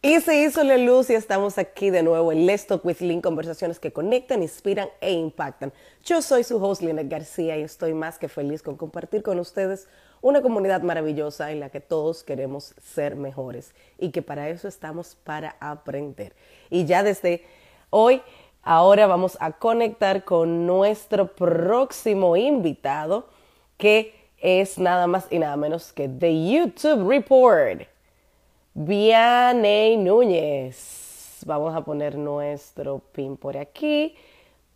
Y se hizo la luz y estamos aquí de nuevo en Let's Talk with Lynn, conversaciones que conectan, inspiran e impactan. Yo soy su host Lina García y estoy más que feliz con compartir con ustedes una comunidad maravillosa en la que todos queremos ser mejores y que para eso estamos para aprender. Y ya desde hoy, ahora vamos a conectar con nuestro próximo invitado que es nada más y nada menos que The YouTube Report. Vianey Núñez. Vamos a poner nuestro pin por aquí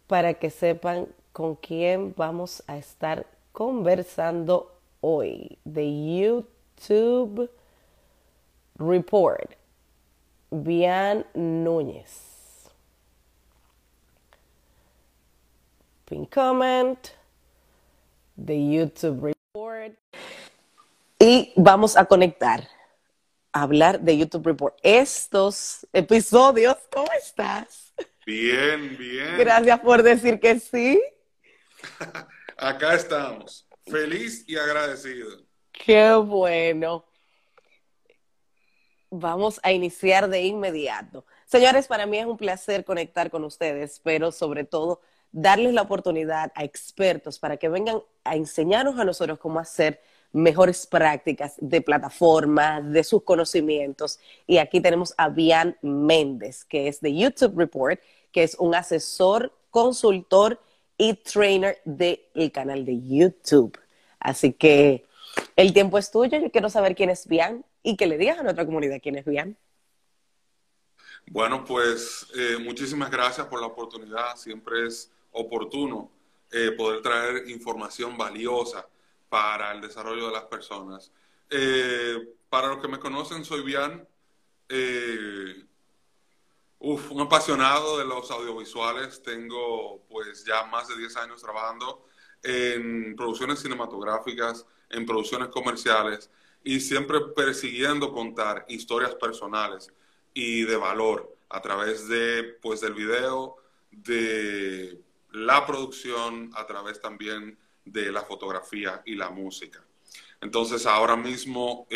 para que sepan con quién vamos a estar conversando hoy. The YouTube Report. Bian Núñez. Pin comment. The YouTube Report. Y vamos a conectar hablar de YouTube Report. Estos episodios, ¿cómo estás? Bien, bien. Gracias por decir que sí. Acá estamos, feliz y agradecido. Qué bueno. Vamos a iniciar de inmediato. Señores, para mí es un placer conectar con ustedes, pero sobre todo darles la oportunidad a expertos para que vengan a enseñarnos a nosotros cómo hacer mejores prácticas de plataforma, de sus conocimientos. Y aquí tenemos a Bian Méndez, que es de YouTube Report, que es un asesor, consultor y trainer del canal de YouTube. Así que el tiempo es tuyo. Yo quiero saber quién es Bian y que le digas a nuestra comunidad quién es Bian. Bueno, pues eh, muchísimas gracias por la oportunidad. Siempre es oportuno eh, poder traer información valiosa para el desarrollo de las personas. Eh, para los que me conocen, soy Bian, eh, un apasionado de los audiovisuales. Tengo pues ya más de 10 años trabajando en producciones cinematográficas, en producciones comerciales y siempre persiguiendo contar historias personales y de valor a través de pues del video, de la producción, a través también de la fotografía y la música. Entonces, ahora mismo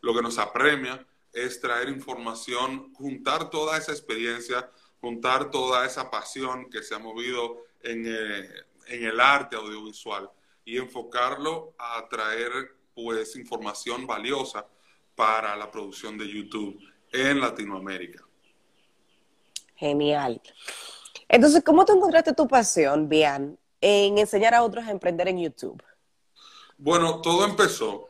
lo que nos apremia es traer información, juntar toda esa experiencia, juntar toda esa pasión que se ha movido en, eh, en el arte audiovisual y enfocarlo a traer pues información valiosa para la producción de YouTube en Latinoamérica. Genial. Entonces, ¿cómo te encontraste tu pasión, Bian, en enseñar a otros a emprender en YouTube? Bueno, todo empezó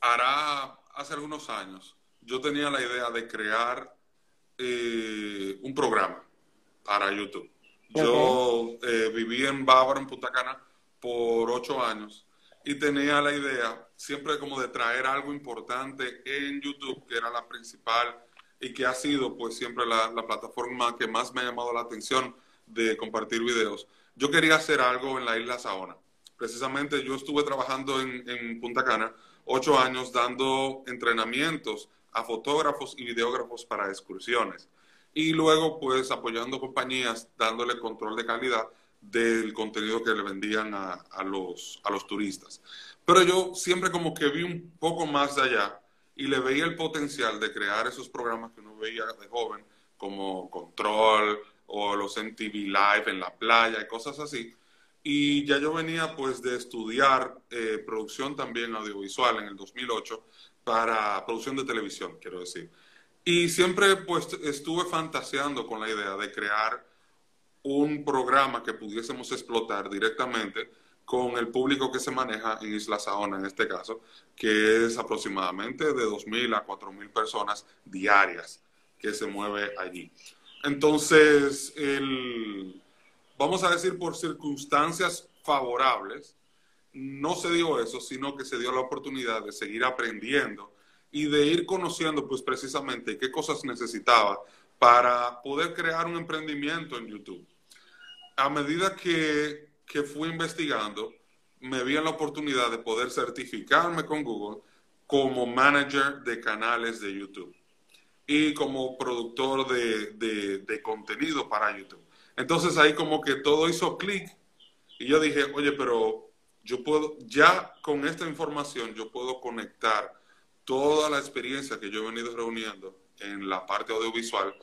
hará hace algunos años. Yo tenía la idea de crear eh, un programa para YouTube. Yo eh, viví en Bávaro, en Punta Cana, por ocho años y tenía la idea siempre como de traer algo importante en YouTube, que era la principal y que ha sido pues siempre la, la plataforma que más me ha llamado la atención de compartir videos. Yo quería hacer algo en la isla Saona. Precisamente yo estuve trabajando en, Punta Cana ocho años dando entrenamientos a fotógrafos y videógrafos para excursiones. Y luego, pues, apoyando compañías, dándole control de calidad del contenido que le vendían a, los, a los turistas. Pero yo siempre como que vi un poco más de allá y le veía el potencial de crear esos programas que uno veía de joven, como Control, o los MTV Live en la playa y cosas así. Y ya yo venía pues de estudiar eh, producción también audiovisual en el 2008 para producción de televisión, quiero decir. Y siempre pues estuve fantaseando con la idea de crear un programa que pudiésemos explotar directamente con el público que se maneja en Isla Saona, en este caso, que es aproximadamente de 2.000 a 4.000 personas diarias que se mueve allí. Entonces, vamos a decir, por circunstancias favorables, no se dio eso, sino que se dio la oportunidad de seguir aprendiendo y de ir conociendo, pues precisamente, qué cosas necesitaba para poder crear un emprendimiento en YouTube. A medida que, que fui investigando, me vi en la oportunidad de poder certificarme con Google como manager de canales de YouTube y como productor de, de, contenido para YouTube. Entonces ahí como que todo hizo clic y yo dije, oye, pero yo puedo, ya con esta información yo puedo conectar toda la experiencia que yo he venido reuniendo en la parte audiovisual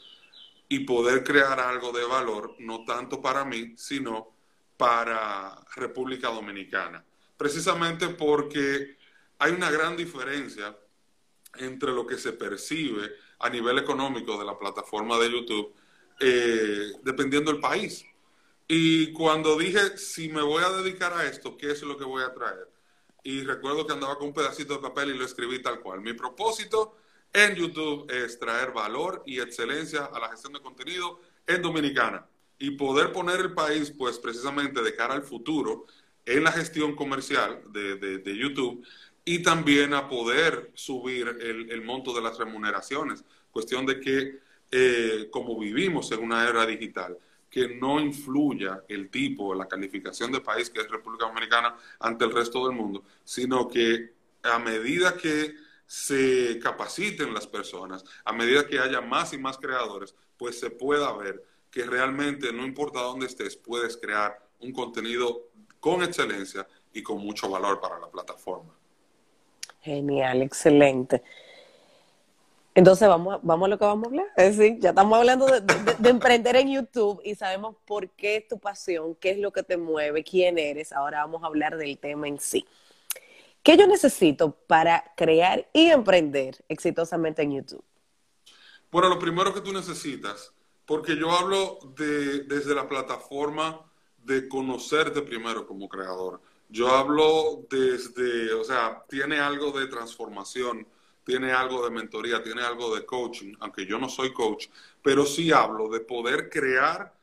y poder crear algo de valor, no tanto para mí, sino para República Dominicana. Precisamente porque hay una gran diferencia entre lo que se percibe a nivel económico de la plataforma de YouTube, eh, dependiendo del país. Y cuando dije, si me voy a dedicar a esto, ¿qué es lo que voy a traer? Y recuerdo que andaba con un pedacito de papel y lo escribí tal cual. Mi propósito en YouTube es traer valor y excelencia a la gestión de contenido en Dominicana y poder poner el país, pues precisamente de cara al futuro, en la gestión comercial de, de, YouTube y también a poder subir el, el, monto de las remuneraciones. Cuestión de que, eh, como vivimos en una era digital, que no influya el tipo, la calificación de país que es República Dominicana ante el resto del mundo, sino que a medida que se capaciten las personas, a medida que haya más y más creadores, pues se pueda ver que realmente no importa dónde estés, puedes crear un contenido con excelencia y con mucho valor para la plataforma. Genial, excelente. Entonces, vamos, vamos a lo que vamos a hablar. Es decir, ya estamos hablando de, emprender en YouTube y sabemos por qué es tu pasión, qué es lo que te mueve, quién eres. Ahora vamos a hablar del tema en sí. ¿Qué yo necesito para crear y emprender exitosamente en YouTube? Bueno, lo primero que tú necesitas, porque yo hablo de, desde la plataforma de conocerte primero como creador. Yo hablo desde, o sea, tiene algo de transformación, tiene algo de mentoría, tiene algo de coaching, aunque yo no soy coach, pero sí hablo de poder crear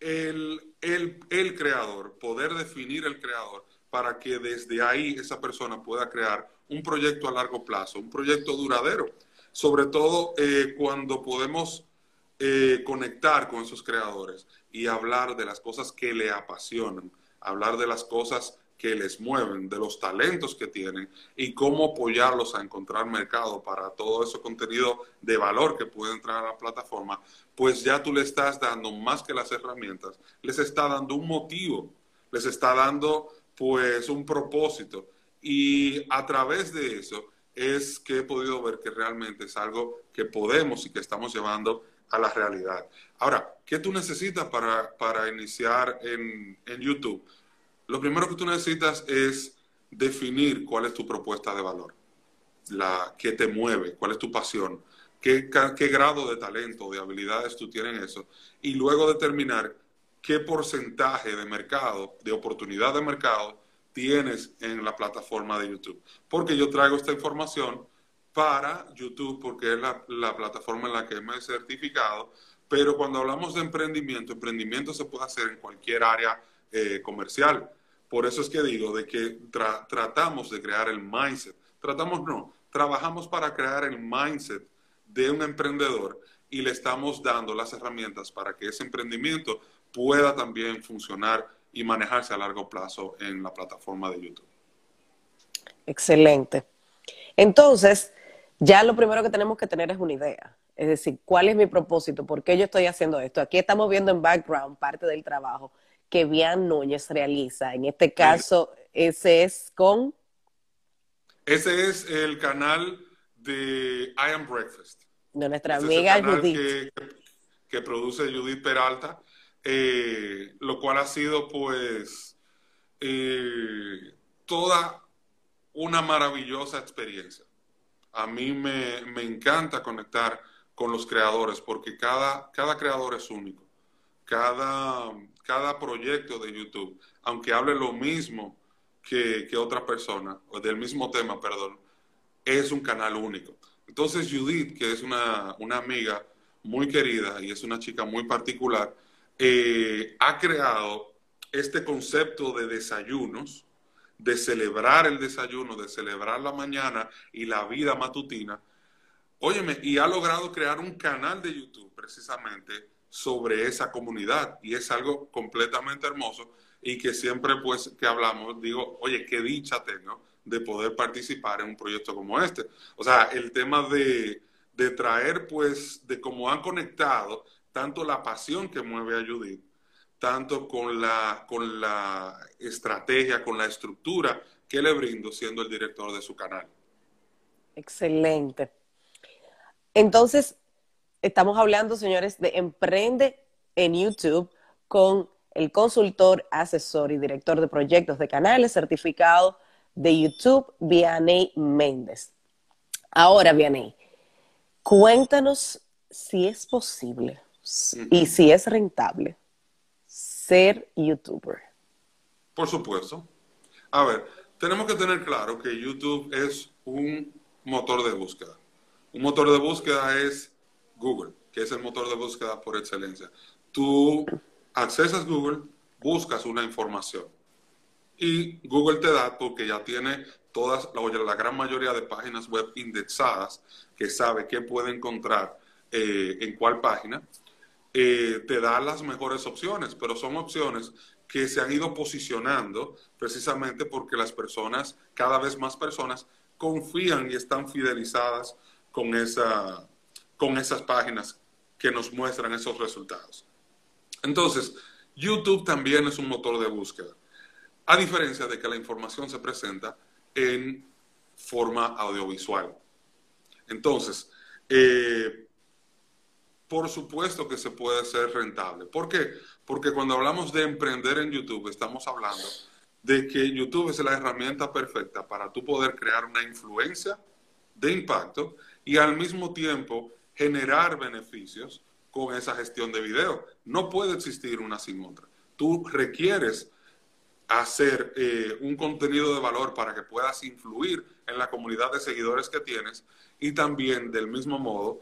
el, el, el creador, poder definir el creador para que desde ahí esa persona pueda crear un proyecto a largo plazo, un proyecto duradero, sobre todo eh, cuando podemos eh, conectar con esos creadores y hablar de las cosas que le apasionan, hablar de las cosas que les mueven, de los talentos que tienen y cómo apoyarlos a encontrar mercado para todo ese contenido de valor que puede entrar a la plataforma, pues ya tú le estás dando más que las herramientas, les está dando un motivo, les está dando pues un propósito y a través de eso es que he podido ver que realmente es algo que podemos y que estamos llevando a la realidad. Ahora, ¿qué tú necesitas para, para iniciar en, en, YouTube? Lo primero que tú necesitas es definir cuál es tu propuesta de valor, la que te mueve, cuál es tu pasión, qué, grado de talento, de habilidades tú tienes en eso, y luego determinar qué porcentaje de mercado, de oportunidad de mercado tienes en la plataforma de YouTube. Porque yo traigo esta información para YouTube porque es la, plataforma en la que me he certificado, pero cuando hablamos de emprendimiento, emprendimiento se puede hacer en cualquier área eh, comercial. Por eso es que digo de que tratamos de crear el mindset. Tratamos no, trabajamos para crear el mindset de un emprendedor y le estamos dando las herramientas para que ese emprendimiento pueda también funcionar y manejarse a largo plazo en la plataforma de YouTube. Excelente. Entonces, ya lo primero que tenemos que tener es una idea. Es decir, ¿cuál es mi propósito? ¿Por qué yo estoy haciendo esto? Aquí estamos viendo en background parte del trabajo que Bian Núñez realiza. En este caso, ese es con... Ese es el canal de I Am Breakfast. De nuestra amiga Judith. Que, produce Judith Peralta, eh, lo cual ha sido pues eh, toda una maravillosa experiencia a mí me, encanta conectar con los creadores porque cada, cada creador es único. Cada, cada proyecto de YouTube, aunque hable lo mismo que, que otra persona, o del mismo tema, perdón, es un canal único. Entonces Judith, que es una, amiga muy querida y es una chica muy particular, eh, ha creado este concepto de desayunos de celebrar el desayuno, de celebrar la mañana y la vida matutina. Óyeme, y ha logrado crear un canal de YouTube precisamente sobre esa comunidad y es algo completamente hermoso y que siempre pues que hablamos digo, oye, qué dicha tengo de poder participar en un proyecto como este. O sea, el tema de, de traer pues de cómo han conectado tanto la pasión que mueve a Judith tanto con la, con la estrategia, con la estructura que le brindo siendo el director de su canal. Excelente. Entonces, estamos hablando, señores, de Emprende en YouTube con el consultor, asesor y director de proyectos de canales certificado de YouTube, Vianey Méndez. Ahora, Vianey, cuéntanos si es posible y si es rentable ser youtuber. Por supuesto. A ver, tenemos que tener claro que YouTube es un motor de búsqueda. Un motor de búsqueda es Google, que es el motor de búsqueda por excelencia. Tú accesas Google, buscas una información y Google te da, porque ya tiene todas, la, gran mayoría de páginas web indexadas, que sabe qué puede encontrar eh, en cuál página, eh, te da las mejores opciones, pero son opciones que se han ido posicionando precisamente porque las personas, cada vez más personas, confían y están fidelizadas con, esa, con esas páginas que nos muestran esos resultados. Entonces, YouTube también es un motor de búsqueda, a diferencia de que la información se presenta en forma audiovisual. Entonces, eh, por supuesto que se puede ser rentable. ¿Por qué? Porque cuando hablamos de emprender en YouTube, estamos hablando de que YouTube es la herramienta perfecta para tú poder crear una influencia de impacto y al mismo tiempo generar beneficios con esa gestión de video. No puede existir una sin otra. Tú requieres hacer eh, un contenido de valor para que puedas influir en la comunidad de seguidores que tienes y también del mismo modo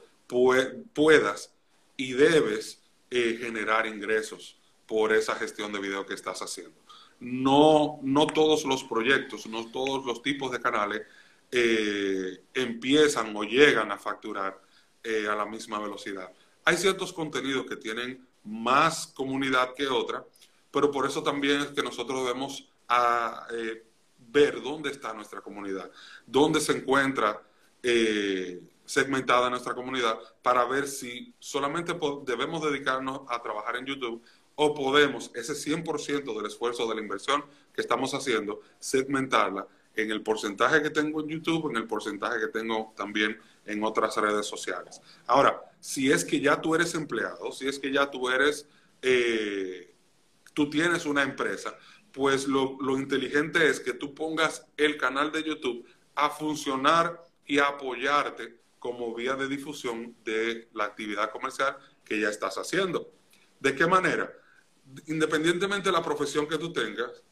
puedas y debes eh, generar ingresos por esa gestión de video que estás haciendo. No, no todos los proyectos, no todos los tipos de canales eh, empiezan o llegan a facturar eh, a la misma velocidad. Hay ciertos contenidos que tienen más comunidad que otra, pero por eso también es que nosotros debemos a, ver dónde está nuestra comunidad, dónde se encuentra segmentada nuestra comunidad para ver si solamente debemos dedicarnos a trabajar en YouTube o podemos ese 100% del esfuerzo de la inversión que estamos haciendo, segmentarla en el porcentaje que tengo en YouTube, en el porcentaje que tengo también en otras redes sociales. Ahora, si es que ya tú eres empleado, si es que ya tú eres, eh, tú tienes una empresa, pues lo, lo inteligente es que tú pongas el canal de YouTube a funcionar y a apoyarte como vía de difusión de la actividad comercial que ya estás haciendo. ¿De qué manera? Independientemente de la profesión que tú tengas,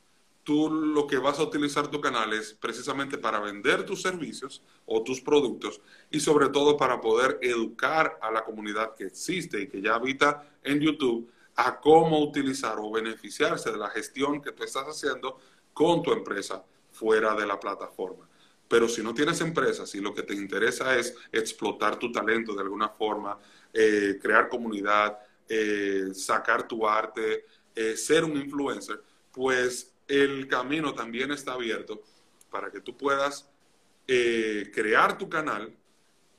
tú lo que vas a utilizar tu canal es precisamente para vender tus servicios o tus productos y sobre todo para poder educar a la comunidad que existe y que ya habita en YouTube a cómo utilizar o beneficiarse de la gestión que tú estás haciendo con tu empresa fuera de la plataforma. Pero si no tienes empresa, si lo que te interesa es explotar tu talento de alguna forma, eh, crear comunidad, eh, sacar tu arte, eh, ser un influencer, pues el camino también está abierto para que tú puedas crear tu canal,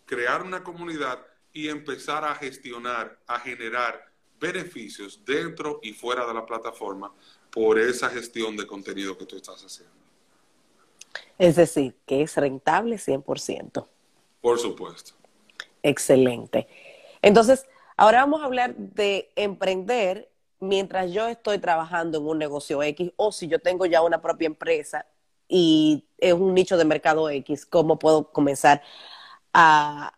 crear una comunidad y empezar a gestionar, a generar beneficios dentro y fuera de la plataforma por esa gestión de contenido que tú estás haciendo. Es decir, que es rentable 100%. Por supuesto. Excelente. Entonces, ahora vamos a hablar de emprender mientras yo estoy trabajando en un negocio X o si yo tengo ya una propia empresa y es un nicho de mercado X, ¿cómo puedo comenzar a,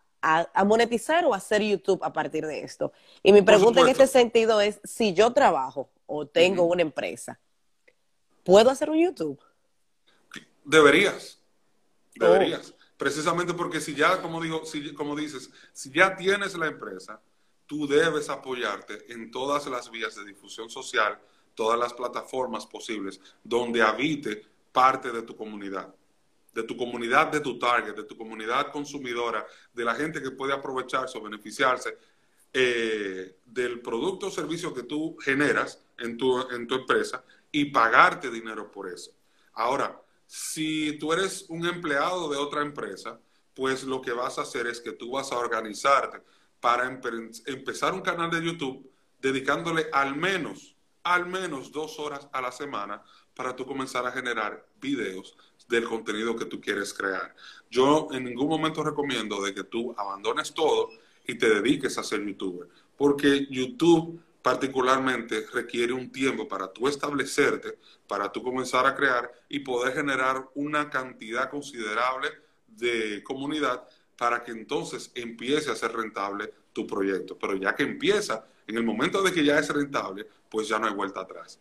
monetizar o hacer YouTube a partir de esto? Y mi pregunta en este sentido es, si yo trabajo o tengo una empresa, ¿puedo hacer un YouTube? Deberías. Deberías. Precisamente porque si ya, como, digo, si, como dices, si ya tienes la empresa, tú debes apoyarte en todas las vías de difusión social, todas las plataformas posibles donde habite parte de tu comunidad, de tu comunidad, de tu target, de tu comunidad consumidora, de la gente que puede aprovecharse o beneficiarse eh, del producto o servicio que tú generas en tu, en tu empresa y pagarte dinero por eso. Ahora, si tú eres un empleado de otra empresa, pues lo que vas a hacer es que tú vas a organizarte para empezar un canal de YouTube dedicándole al menos, al menos dos horas a la semana para tú comenzar a generar videos del contenido que tú quieres crear. Yo en ningún momento recomiendo de que tú abandones todo y te dediques a ser youtuber, porque YouTube particularmente requiere un tiempo para tú establecerte, para tú comenzar a crear y poder generar una cantidad considerable de comunidad para que entonces empiece a ser rentable tu proyecto. Pero ya que empieza, en el momento de que ya es rentable, pues ya no hay vuelta atrás.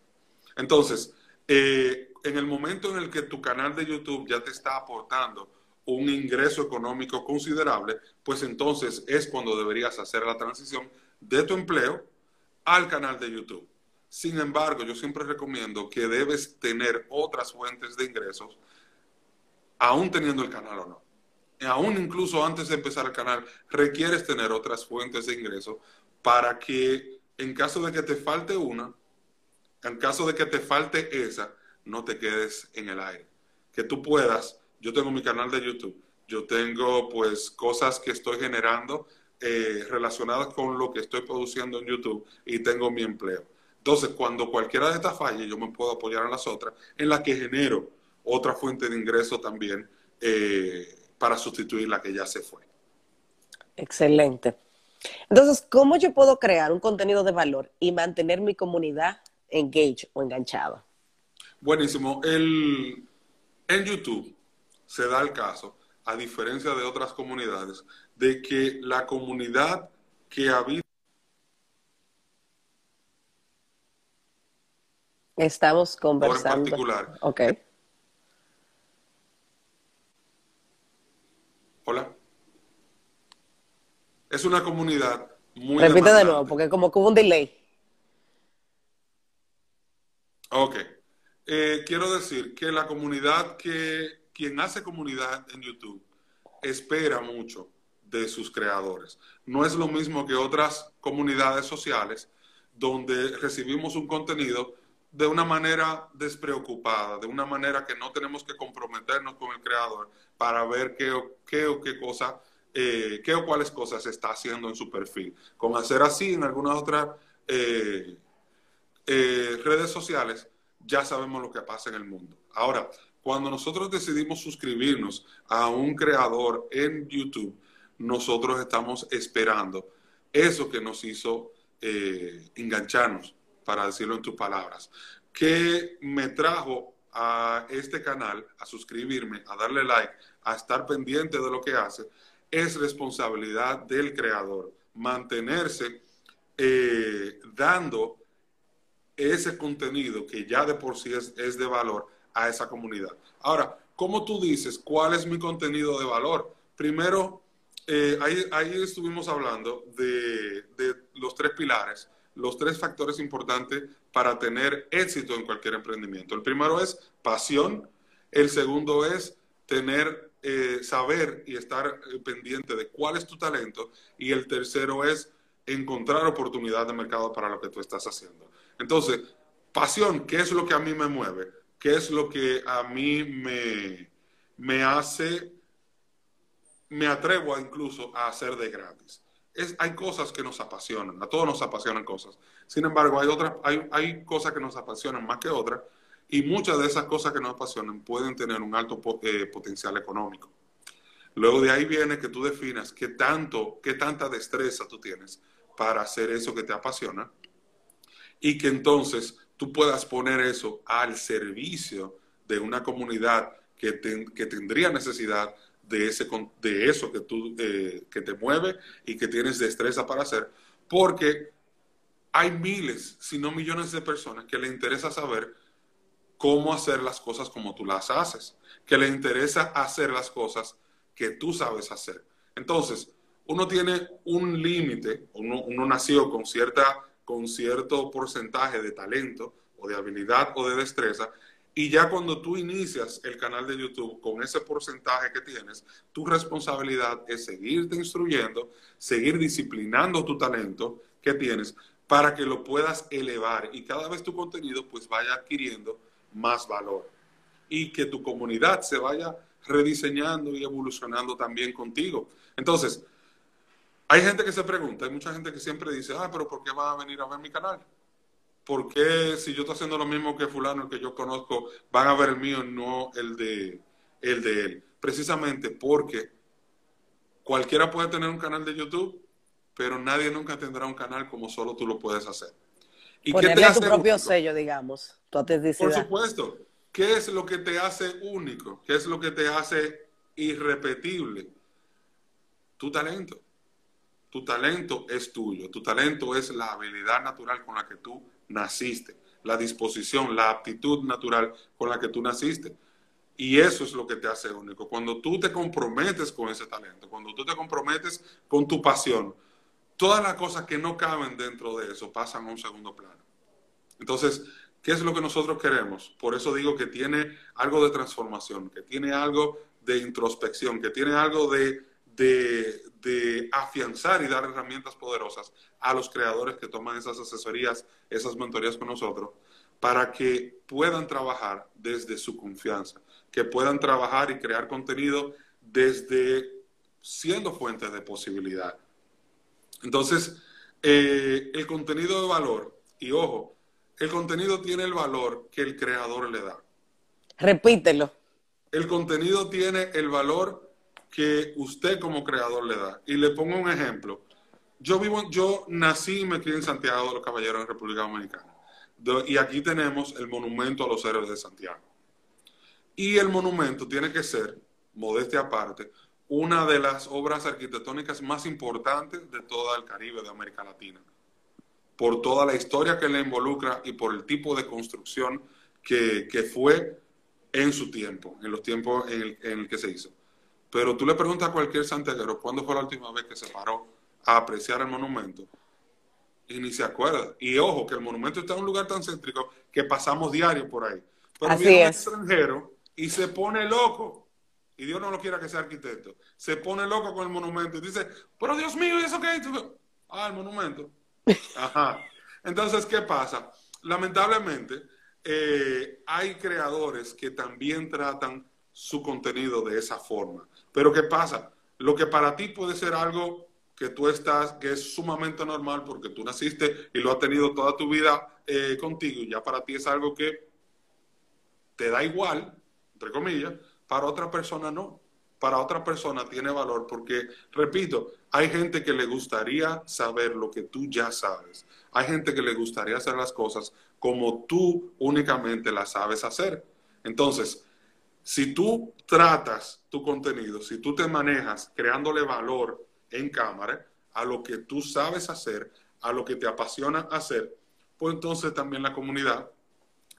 Entonces, eh, en el momento en el que tu canal de YouTube ya te está aportando un ingreso económico considerable, pues entonces es cuando deberías hacer la transición de tu empleo al canal de YouTube. Sin embargo, yo siempre recomiendo que debes tener otras fuentes de ingresos, aún teniendo el canal o no. Aún incluso antes de empezar el canal, requieres tener otras fuentes de ingresos para que en caso de que te falte una, en caso de que te falte esa, no te quedes en el aire. Que tú puedas, yo tengo mi canal de YouTube, yo tengo pues cosas que estoy generando eh, relacionadas con lo que estoy produciendo en YouTube y tengo mi empleo. Entonces, cuando cualquiera de estas falle, yo me puedo apoyar en las otras, en la que genero otra fuente de ingreso también eh, para sustituir la que ya se fue. Excelente. Entonces, ¿cómo yo puedo crear un contenido de valor y mantener mi comunidad engaged o enganchada? Buenísimo. El, en YouTube se da el caso, a diferencia de otras comunidades, de que la comunidad que habita Estamos conversando. En particular. Ok. Hola. Es una comunidad muy. Repite de nuevo, porque como que hubo un delay. Ok. Eh, quiero decir que la comunidad que. Quien hace comunidad en YouTube espera mucho de sus creadores. No es lo mismo que otras comunidades sociales donde recibimos un contenido de una manera despreocupada, de una manera que no tenemos que comprometernos con el creador para ver qué, qué o qué cosa, eh, qué o cuáles cosas está haciendo en su perfil. Con hacer así en algunas otras eh, eh, redes sociales, ya sabemos lo que pasa en el mundo. Ahora, cuando nosotros decidimos suscribirnos a un creador en YouTube, nosotros estamos esperando eso que nos hizo engancharnos, para decirlo en tus palabras, que me trajo a este canal, a suscribirme, a darle like, a estar pendiente de lo que hace, es responsabilidad del creador mantenerse eh, dando ese contenido que ya de por sí es, es de valor a esa comunidad. Ahora, ¿cómo tú dices cuál es mi contenido de valor? Primero, eh, ahí, estuvimos hablando de, los tres pilares, los tres factores importantes para tener éxito en cualquier emprendimiento. El primero es pasión, el segundo es tener, eh, saber y estar eh, pendiente de cuál es tu talento y el tercero es encontrar oportunidad de mercado para lo que tú estás haciendo. Entonces, pasión, ¿qué es lo que a mí me mueve? ¿Qué es lo que a mí me, me hace me atrevo incluso a hacer de gratis. Es, hay cosas que nos apasionan, a todos nos apasionan cosas. Sin embargo, hay, otras, hay, hay cosas que nos apasionan más que otras y muchas de esas cosas que nos apasionan pueden tener un alto eh, potencial económico. Luego de ahí viene que tú definas qué tanto, qué tanta destreza tú tienes para hacer eso que te apasiona y que entonces tú puedas poner eso al servicio de una comunidad que, que tendría necesidad de, ese, de eso que, tú, que te mueve y que tienes destreza para hacer, porque hay miles, si no millones de personas que le interesa saber cómo hacer las cosas como tú las haces, que le interesa hacer las cosas que tú sabes hacer. Entonces, uno tiene un límite, uno, uno nació con, cierta, con cierto porcentaje de talento o de habilidad o de destreza y ya cuando tú inicias el canal de YouTube con ese porcentaje que tienes, tu responsabilidad es seguirte instruyendo, seguir disciplinando tu talento que tienes para que lo puedas elevar y cada vez tu contenido pues vaya adquiriendo más valor y que tu comunidad se vaya rediseñando y evolucionando también contigo. Entonces, hay gente que se pregunta, hay mucha gente que siempre dice, ah, pero ¿por qué va a venir a ver mi canal? ¿Por qué si yo estoy haciendo lo mismo que fulano, el que yo conozco, van a ver el mío, no el de, el de él, precisamente porque cualquiera puede tener un canal de YouTube, pero nadie nunca tendrá un canal como solo tú lo puedes hacer. ¿Y Ponerle tu propio sello, digamos, tu. Por supuesto. ¿Qué es lo que te hace único? ¿Qué es lo que te hace irrepetible? Tu talento. Tu talento es tuyo. Tu talento es la habilidad natural con la que tú naciste, la disposición, la aptitud natural con la que tú naciste. Y eso es lo que te hace único. Cuando tú te comprometes con ese talento, cuando tú te comprometes con tu pasión, todas las cosas que no caben dentro de eso pasan a un segundo plano. Entonces, ¿qué es lo que nosotros queremos? Por eso digo que tiene algo de transformación, que tiene algo de introspección, que tiene algo de, de, afianzar y dar herramientas poderosas a los creadores que toman esas asesorías, esas mentorías con nosotros, para que puedan trabajar desde su confianza, que puedan trabajar y crear contenido desde siendo fuentes de posibilidad entonces, eh, el contenido de valor, y ojo, el contenido tiene el valor que el creador le da. Repítelo. El contenido tiene el valor que usted como creador le da. Y le pongo un ejemplo. Yo vivo, yo nací y me crié en Santiago de los Caballeros en República Dominicana. Y aquí tenemos el monumento a los héroes de Santiago. Y el monumento tiene que ser, modestia aparte, una de las obras arquitectónicas más importantes de todo el Caribe, de América Latina, por toda la historia que le involucra y por el tipo de construcción que, fue en su tiempo, en los tiempos en el, que se hizo. Pero tú le preguntas a cualquier santiaguero cuándo fue la última vez que se paró a apreciar el monumento y ni se acuerda. Y ojo, que el monumento está en un lugar tan céntrico que pasamos diario por ahí. Pero Así viene un extranjero y se pone loco y Dios no lo quiera que sea arquitecto, se pone loco con el monumento y dice, pero Dios mío, ¿y eso qué? Ah, el monumento. Ajá. Entonces, ¿qué pasa? Lamentablemente, eh, hay creadores que también tratan su contenido de esa forma. Pero ¿qué pasa? Lo que para ti puede ser algo que tú estás, que es sumamente normal porque tú naciste y lo has tenido toda tu vida eh, contigo y ya para ti es algo que te da igual, entre comillas, para otra persona no. Para otra persona tiene valor porque, repito, hay gente que le gustaría saber lo que tú ya sabes. Hay gente que le gustaría hacer las cosas como tú únicamente las sabes hacer. Entonces, si tú tratas tu contenido, si tú te manejas creándole valor en cámara a lo que tú sabes hacer, a lo que te apasiona hacer, pues entonces también la comunidad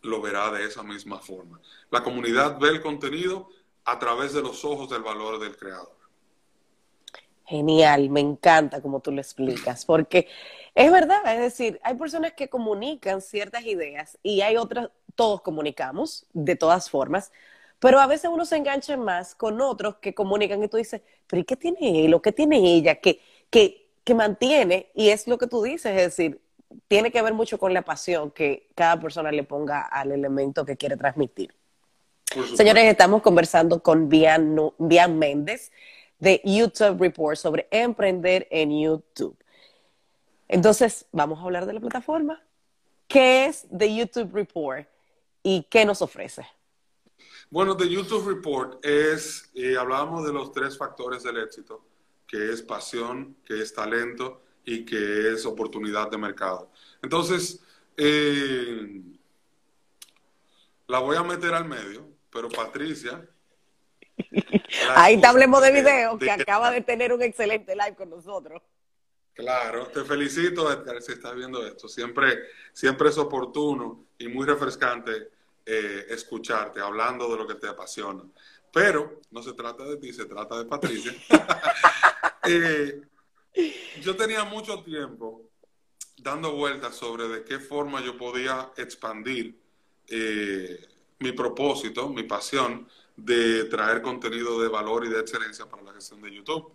lo verá de esa misma forma. La comunidad ve el contenido a través de los ojos del valor del creador. Genial, me encanta como tú lo explicas, porque es verdad, es decir, hay personas que comunican ciertas ideas y hay otras, todos comunicamos de todas formas, pero a veces uno se engancha más con otros que comunican y tú dices, pero ¿y qué tiene él o qué tiene ella que, que, que mantiene? Y es lo que tú dices, es decir, tiene que ver mucho con la pasión que cada persona le ponga al elemento que quiere transmitir. Señores, estamos conversando con Bian, Bian Méndez de YouTube Report sobre emprender en YouTube. Entonces, vamos a hablar de la plataforma. ¿Qué es The YouTube Report y qué nos ofrece? Bueno, The YouTube Report es, eh, hablábamos de los tres factores del éxito, que es pasión, que es talento y que es oportunidad de mercado. Entonces, eh, la voy a meter al medio pero Patricia. Ahí te hablemos de video, que acaba de tener un excelente live con nosotros. Claro, te felicito Edgar si estás viendo esto. Siempre, siempre es oportuno y muy refrescante eh, escucharte hablando de lo que te apasiona. Pero no se trata de ti, se trata de Patricia. Eh, yo tenía mucho tiempo dando vueltas sobre de qué forma yo podía expandir eh, mi propósito, mi pasión de traer contenido de valor y de excelencia para la gestión de YouTube.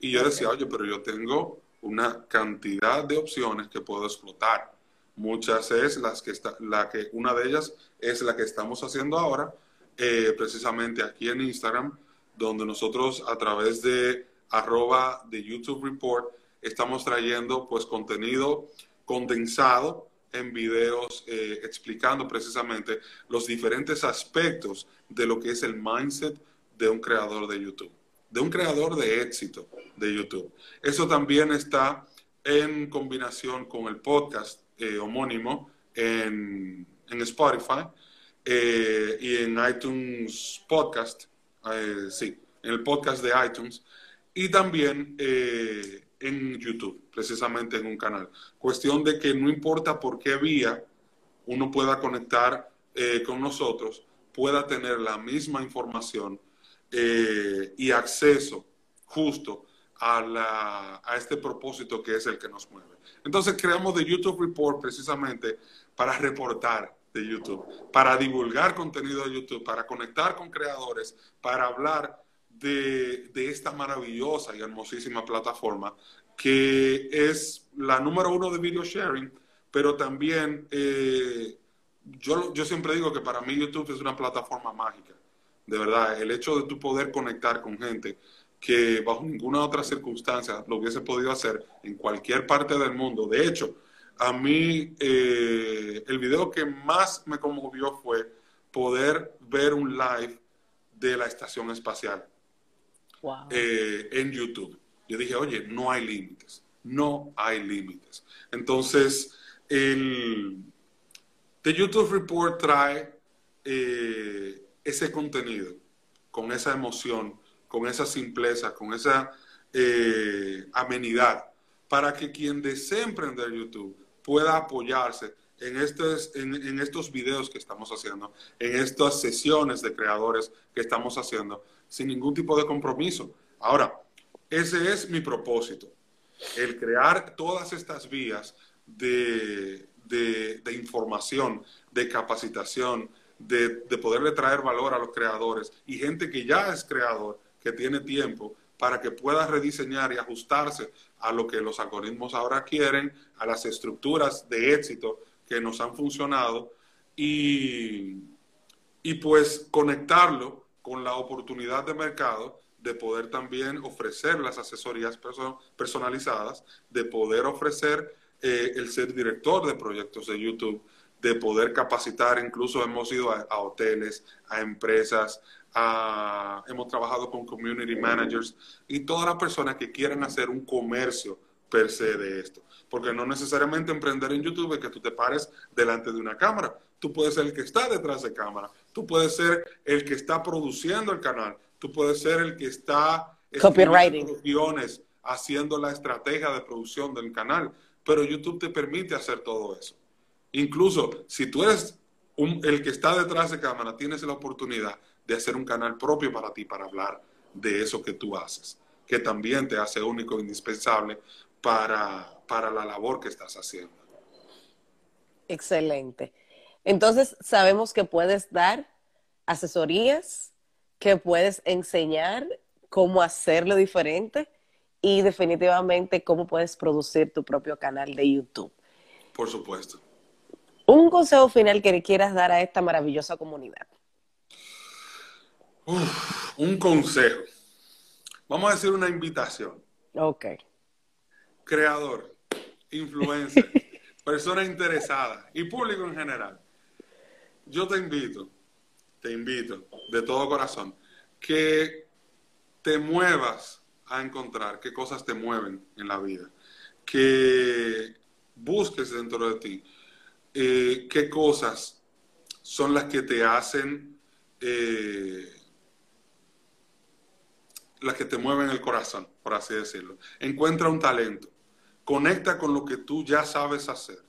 Y yo decía, oye, pero yo tengo una cantidad de opciones que puedo explotar. Muchas es las que está, la que una de ellas es la que estamos haciendo ahora, eh, precisamente aquí en Instagram, donde nosotros a través de arroba de YouTube Report estamos trayendo pues contenido condensado en videos eh, explicando precisamente los diferentes aspectos de lo que es el mindset de un creador de YouTube, de un creador de éxito de YouTube. Eso también está en combinación con el podcast eh, homónimo en, Spotify eh, y en iTunes Podcast, eh, sí, en el podcast de iTunes y también en YouTube, precisamente en un canal. Cuestión de que no importa por qué vía uno pueda conectar con nosotros, pueda tener la misma información y acceso justo a, a este propósito que es el que nos mueve. Entonces creamos The YouTube Report precisamente para reportar de YouTube, para divulgar contenido de YouTube, para conectar con creadores, para hablar de, de esta maravillosa y hermosísima plataforma que es la número uno de video sharing, pero también eh, yo, yo siempre digo que para mí YouTube es una plataforma mágica. De verdad, el hecho de tu poder conectar con gente que bajo ninguna otra circunstancia lo hubiese podido hacer en cualquier parte del mundo. De hecho, a mí eh, el video que más me conmovió fue poder ver un live de la estación espacial eh, en YouTube. Yo dije, oye, no hay límites, no hay límites. Entonces, el The YouTube Report trae eh, ese contenido con esa emoción con esa simpleza, con esa eh, amenidad, para que quien desee emprender YouTube pueda apoyarse en estos, en, estos videos que estamos haciendo, en estas sesiones de creadores que estamos haciendo, sin ningún tipo de compromiso. Ahora, ese es mi propósito, el crear todas estas vías de, de, información, de capacitación, de, de poderle traer valor a los creadores y gente que ya es creador que tiene tiempo para que pueda rediseñar y ajustarse a lo que los algoritmos ahora quieren, a las estructuras de éxito que nos han funcionado y, y pues conectarlo con la oportunidad de mercado de poder también ofrecer las asesorías personalizadas, de poder ofrecer eh, el ser director de proyectos de YouTube, de poder capacitar, incluso hemos ido a hoteles, a empresas, hemos trabajado con community managers y todas las personas que quieran hacer un comercio per se de esto. Porque no necesariamente emprender en YouTube es que tú te pares delante de una cámara. Tú puedes ser el que está detrás de cámara. Tú puedes ser el que está produciendo el canal. Tú puedes ser el que está guiones, haciendo la estrategia de producción del canal. Pero YouTube te permite hacer todo eso. Incluso si tú eres el que está detrás de cámara, tienes la oportunidad de hacer un canal propio para ti, para hablar de eso que tú haces, que también te hace único e indispensable para, para la labor que estás haciendo. Excelente. Entonces, sabemos que puedes dar asesorías, que puedes enseñar cómo hacerlo diferente y definitivamente cómo puedes producir tu propio canal de YouTube. Por supuesto. Un consejo final que le quieras dar a esta maravillosa comunidad un consejo. Vamos a decir una invitación. Ok. Creador, influencer, persona interesada y público en general. Yo te invito, te invito de todo corazón, que te muevas a encontrar qué cosas te mueven en la vida, que busques dentro de ti eh, qué cosas son las que te hacen eh, las que te mueven el corazón, por así decirlo. Encuentra un talento, conecta con lo que tú ya sabes hacer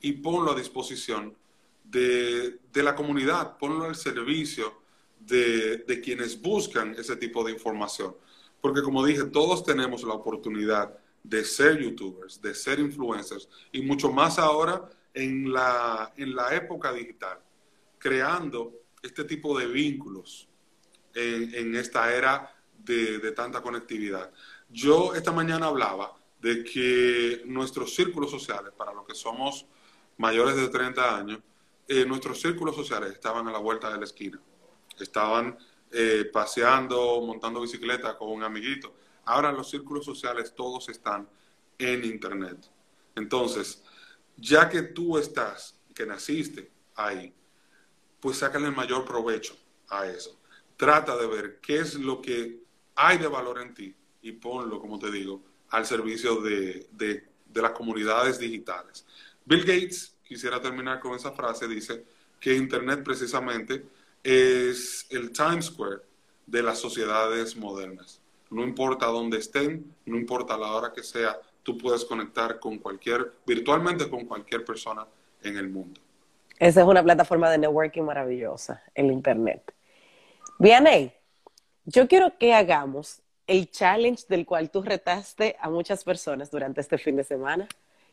y ponlo a disposición de, la comunidad, ponlo al servicio de, de quienes buscan ese tipo de información. Porque como dije, todos tenemos la oportunidad de ser youtubers, de ser influencers y mucho más ahora en la, en la época digital, creando este tipo de vínculos en esta era de, tanta conectividad. Yo esta mañana hablaba de que nuestros círculos sociales, para los que somos mayores de 30 años, eh, nuestros círculos sociales estaban a la vuelta de la esquina. Estaban eh, paseando, montando bicicleta con un amiguito. Ahora los círculos sociales todos están en Internet. Entonces, ya que tú estás, que naciste ahí, pues sácale el mayor provecho a eso trata de ver qué es lo que hay de valor en ti y ponlo, como te digo, al servicio de, de, las comunidades digitales. Bill Gates, quisiera terminar con esa frase, dice que Internet precisamente es el Times Square de las sociedades modernas. No importa dónde estén, no importa la hora que sea, tú puedes conectar con cualquier, virtualmente con cualquier persona en el mundo. Esa es una plataforma de networking maravillosa, el Internet. Vianey, yo quiero que hagamos el challenge del cual tú retaste a muchas personas durante este fin de semana,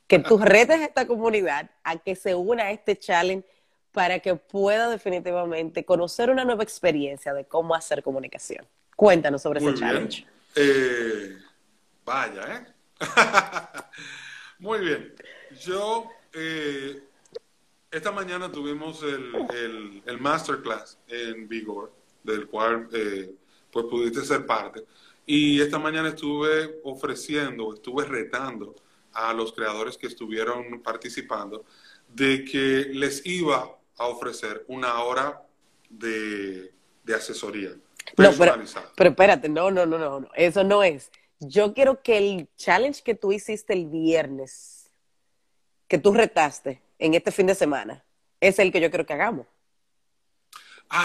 que tú retes a esta comunidad a que se una a este challenge para que pueda definitivamente conocer una nueva experiencia de cómo hacer comunicación. Cuéntanos sobre ese challenge. Eh, vaya, ¿eh? Muy bien. Yo, eh, esta mañana tuvimos el, el, masterclass en Vigor, del cual eh, pues pudiste ser parte. Y esta mañana estuve ofreciendo, estuve retando a los creadores que estuvieron participando de que les iba a ofrecer una hora de, asesoría personalizada. No, pero, espérate, no, no, no, no, eso no es. Yo quiero que el challenge que tú hiciste el viernes, que tú retaste en este fin de semana, es el que yo quiero que hagamos.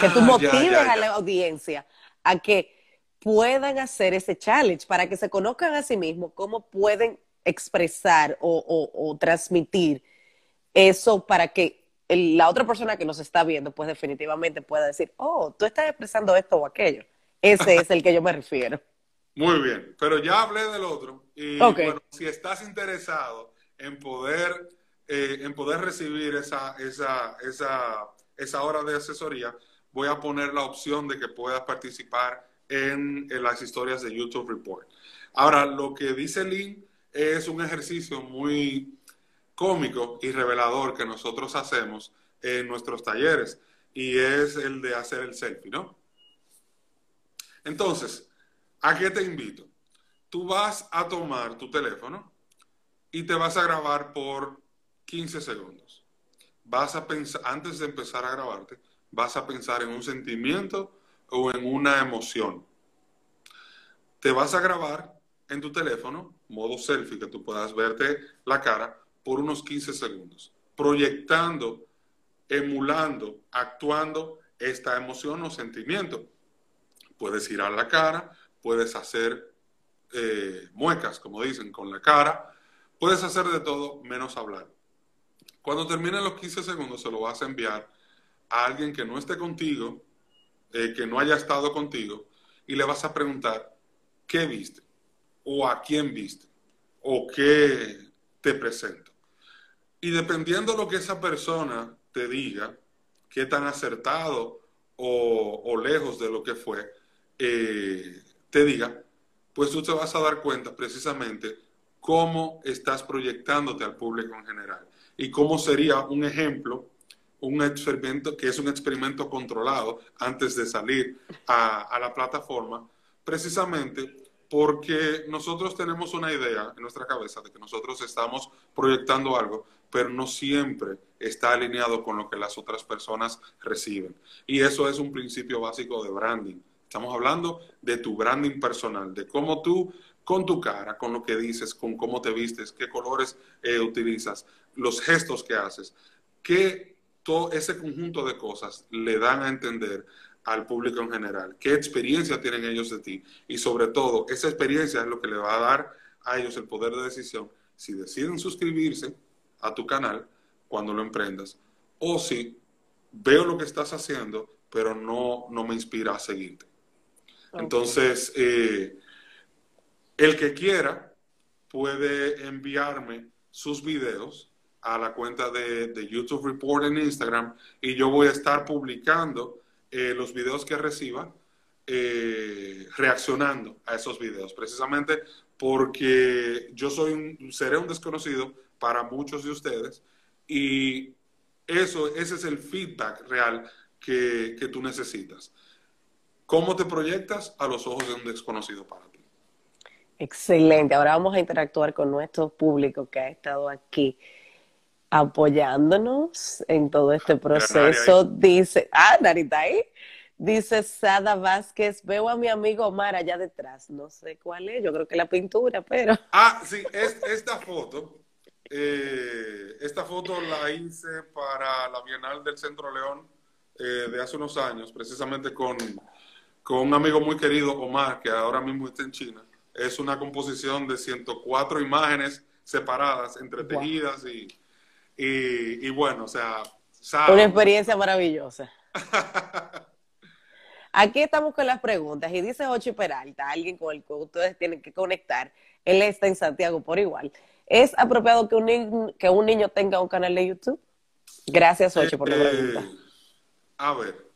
que tú ah, motives a la audiencia a que puedan hacer ese challenge para que se conozcan a sí mismos, cómo pueden expresar o, transmitir eso para que la otra persona que nos está viendo, pues definitivamente pueda decir, oh, tú estás expresando esto o aquello. Ese es el que yo me refiero. Muy bien, pero ya hablé del otro. Y bueno, si estás interesado en poder, eh, en poder recibir esa, esa, esa, esa hora de asesoría, voy a poner la opción de que puedas participar en, las historias de YouTube Report. Ahora, lo que dice Lynn es un ejercicio muy cómico y revelador que nosotros hacemos en nuestros talleres y es el de hacer el selfie, ¿no? Entonces, ¿a qué te invito? Tú vas a tomar tu teléfono y te vas a grabar por 15 segundos. Vas a pensar, antes de empezar a grabarte, vas a pensar en un sentimiento o en una emoción. Te vas a grabar en tu teléfono, modo selfie, que tú puedas verte la cara por unos 15 segundos, proyectando, emulando, actuando esta emoción o sentimiento. Puedes girar la cara, puedes hacer eh, muecas, como dicen, con la cara, puedes hacer de todo menos hablar. Cuando terminen los 15 segundos, se lo vas a enviar a alguien que no esté contigo eh, que no haya estado contigo y le vas a preguntar qué viste o a quién viste o qué te presento. Y dependiendo de lo que esa persona te diga, qué tan acertado o, lejos de lo que fue, eh, te diga, pues tú te vas a dar cuenta precisamente cómo estás proyectándote al público en general y cómo sería un ejemplo un experimento que es un experimento controlado antes de salir a, la plataforma, precisamente porque nosotros tenemos una idea en nuestra cabeza de que nosotros estamos proyectando algo, pero no siempre está alineado con lo que las otras personas reciben. Y eso es un principio básico de branding. Estamos hablando de tu branding personal, de cómo tú, con tu cara, con lo que dices, con cómo te vistes, qué colores eh, utilizas, los gestos que haces, qué todo ese conjunto de cosas le dan a entender al público en general, qué experiencia tienen ellos de ti y sobre todo esa experiencia es lo que le va a dar a ellos el poder de decisión si deciden suscribirse a tu canal cuando lo emprendas o si veo lo que estás haciendo pero no, no me inspira a seguirte. Entonces, eh, el que quiera puede enviarme sus videos a la cuenta de, YouTube Report en Instagram y yo voy a estar publicando eh, los videos que reciba, eh, reaccionando a esos videos, precisamente porque yo soy un, seré un desconocido para muchos de ustedes y eso, ese es el feedback real que, que tú necesitas. ¿Cómo te proyectas a los ojos de un desconocido para ti? Excelente. Ahora vamos a interactuar con nuestro público que ha estado aquí apoyándonos en todo este proceso. Dice, ah, Narita ahí. Dice Sada Vázquez, veo a mi amigo Omar allá detrás. No sé cuál es, yo creo que la pintura, pero. Ah, sí, es, esta foto. Eh, esta foto la hice para la Bienal del Centro León eh, de hace unos años, precisamente con, con un amigo muy querido, Omar, que ahora mismo está en China. Es una composición de 104 imágenes separadas, entretejidas y, y, y bueno, o sea... Una experiencia maravillosa. Aquí estamos con las preguntas y dice Ochi Peralta, alguien con el que ustedes tienen que conectar, él está en Santiago por igual. ¿Es apropiado que un, que un niño tenga un canal de YouTube? Gracias, Ochi, por la eh, pregunta. a ver,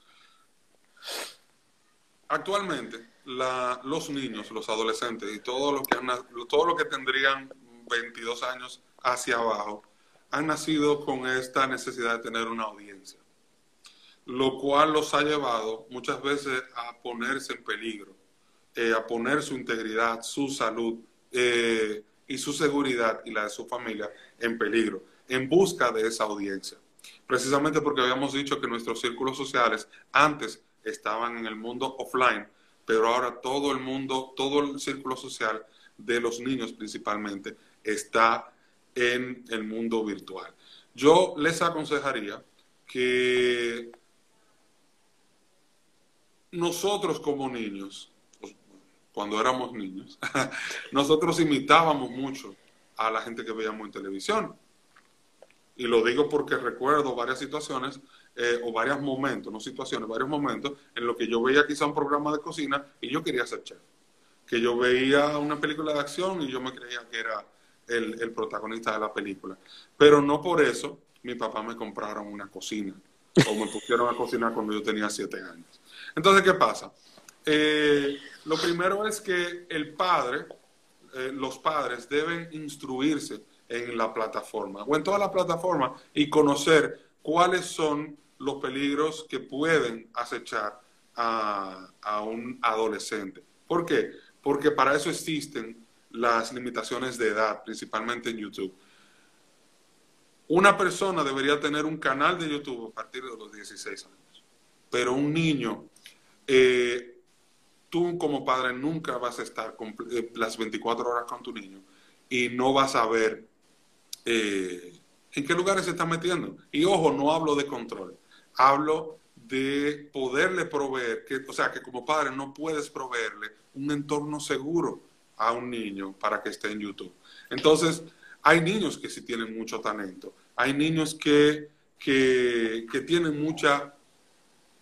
actualmente los niños, los adolescentes y todos los que han, todo lo que tendrían 22 años hacia abajo han nacido con esta necesidad de tener una audiencia lo cual los ha llevado muchas veces a ponerse en peligro, eh, a poner su integridad, su salud eh, y su seguridad y la de su familia en peligro, en busca de esa audiencia. Precisamente porque habíamos dicho que nuestros círculos sociales antes estaban en el mundo offline, pero ahora todo el mundo, todo el círculo social de los niños principalmente está en el mundo virtual. Yo les aconsejaría que nosotros como niños, cuando éramos niños, nosotros imitábamos mucho a la gente que veíamos en televisión. Y lo digo porque recuerdo varias situaciones eh, o varios momentos, no situaciones, varios momentos en los que yo veía quizá un programa de cocina y yo quería ser chef. Que yo veía una película de acción y yo me creía que era el, protagonista de la película. Pero no por eso mi papá me compraron una cocina o me pusieron a cocinar cuando yo tenía siete años. Entonces, ¿qué pasa? Eh, lo primero es que el padre, eh, los padres deben instruirse en la plataforma o en toda la plataforma y conocer cuáles son los peligros que pueden acechar a, a un adolescente. ¿Por qué? Porque para eso existen las limitaciones de edad, principalmente en YouTube. Una persona debería tener un canal de YouTube a partir de los 16 años, pero un niño eh, tú como padre nunca vas a estar eh, las 24 horas con tu niño y no vas a ver eh, en qué lugares se está metiendo. Y ojo, no hablo de control, hablo de poderle proveer, o sea, que como padre no puedes proveerle un entorno seguro a un niño para que esté en YouTube. Entonces, hay niños que sí tienen mucho talento, hay niños que, que, tienen mucha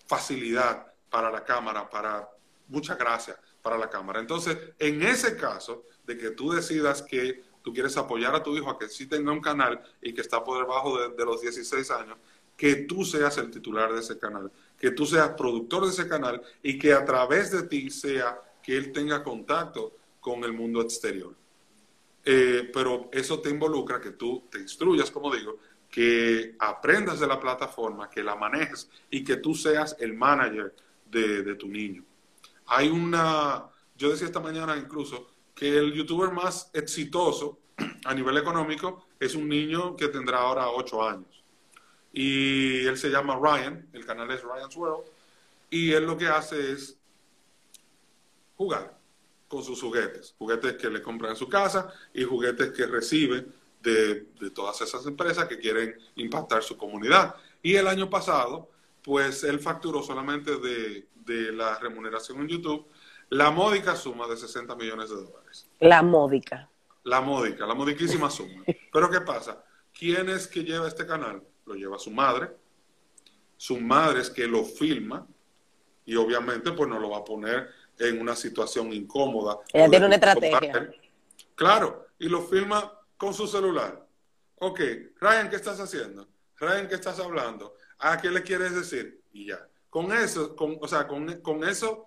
facilidad para la cámara, para mucha gracia para la cámara. Entonces, en ese caso de que tú decidas que tú quieres apoyar a tu hijo a que sí tenga un canal y que está por debajo de, los 16 años, que tú seas el titular de ese canal, que tú seas productor de ese canal y que a través de ti sea que él tenga contacto con el mundo exterior. Eh, pero eso te involucra que tú te instruyas, como digo, que aprendas de la plataforma, que la manejes y que tú seas el manager de, tu niño. Hay una, yo decía esta mañana incluso, que el youtuber más exitoso a nivel económico es un niño que tendrá ahora 8 años. Y él se llama Ryan, el canal es Ryan's World, y él lo que hace es jugar con sus juguetes, juguetes que le compran en su casa y juguetes que recibe de, de todas esas empresas que quieren impactar su comunidad. Y el año pasado pues él facturó solamente de, la remuneración en YouTube la módica suma de 60 millones de dólares. La módica. La módica, la modiquísima suma. Pero ¿qué pasa? ¿Quién es que lleva este canal? Lo lleva su madre. Su madre es que lo filma y obviamente pues no lo va a poner en una situación incómoda. Ella tiene una estrategia. Claro, y lo filma con su celular. Ok, Ryan, ¿qué estás haciendo? Ryan, ¿qué estás hablando? ¿A qué le quieres decir? Y ya. Con eso, con, o sea, con, con eso,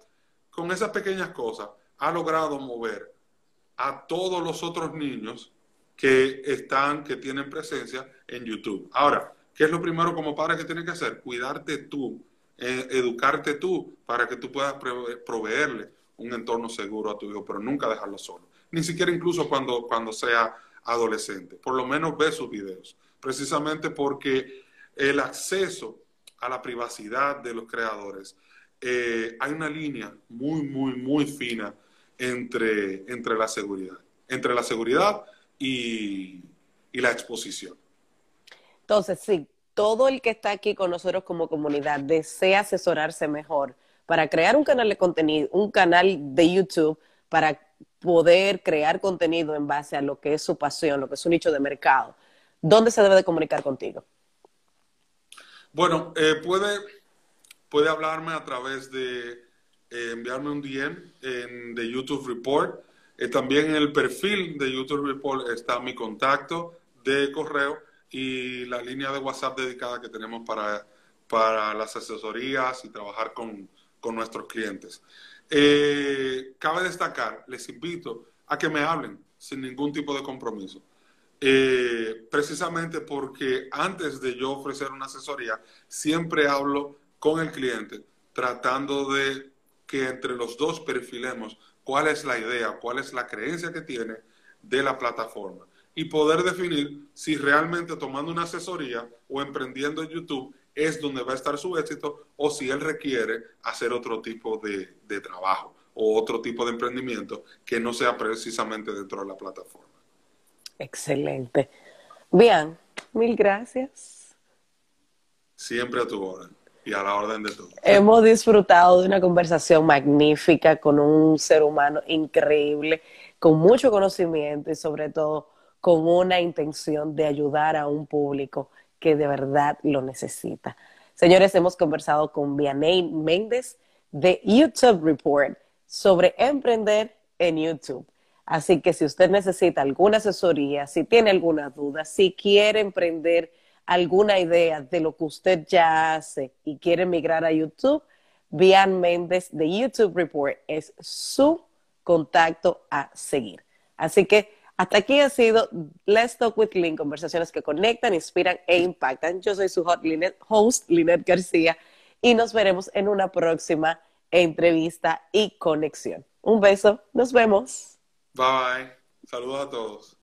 con esas pequeñas cosas, ha logrado mover a todos los otros niños que están, que tienen presencia en YouTube. Ahora, ¿qué es lo primero como padre que tienes que hacer? Cuidarte tú, eh, educarte tú, para que tú puedas proveerle un entorno seguro a tu hijo, pero nunca dejarlo solo. Ni siquiera incluso cuando, cuando sea adolescente. Por lo menos ve sus videos. Precisamente porque el acceso a la privacidad de los creadores eh, hay una línea muy, muy, muy fina entre, entre la seguridad, entre la seguridad y, y la exposición. Entonces, sí, todo el que está aquí con nosotros como comunidad desea asesorarse mejor para crear un canal de contenido, un canal de YouTube para poder crear contenido en base a lo que es su pasión, lo que es su nicho de mercado, ¿dónde se debe de comunicar contigo? Bueno, eh, puede, puede hablarme a través de eh, enviarme un DM en, de YouTube Report. Eh, también en el perfil de YouTube Report está mi contacto de correo y la línea de WhatsApp dedicada que tenemos para, para las asesorías y trabajar con, con nuestros clientes. Eh, cabe destacar, les invito a que me hablen sin ningún tipo de compromiso. Eh, precisamente porque antes de yo ofrecer una asesoría, siempre hablo con el cliente tratando de que entre los dos perfilemos cuál es la idea, cuál es la creencia que tiene de la plataforma y poder definir si realmente tomando una asesoría o emprendiendo en YouTube es donde va a estar su éxito o si él requiere hacer otro tipo de, de trabajo o otro tipo de emprendimiento que no sea precisamente dentro de la plataforma. Excelente. Bien, mil gracias. Siempre a tu orden y a la orden de todos. Hemos disfrutado de una conversación magnífica con un ser humano increíble, con mucho conocimiento y sobre todo con una intención de ayudar a un público que de verdad lo necesita. Señores, hemos conversado con Vianey Méndez de YouTube Report sobre emprender en YouTube. Así que si usted necesita alguna asesoría, si tiene alguna duda, si quiere emprender alguna idea de lo que usted ya hace y quiere migrar a YouTube, Vian Méndez de YouTube Report es su contacto a seguir. Así que hasta aquí ha sido Let's Talk with Lynn, conversaciones que conectan, inspiran e impactan. Yo soy su host, Lynette García, y nos veremos en una próxima entrevista y conexión. Un beso, nos vemos. Bye. Saludos a todos.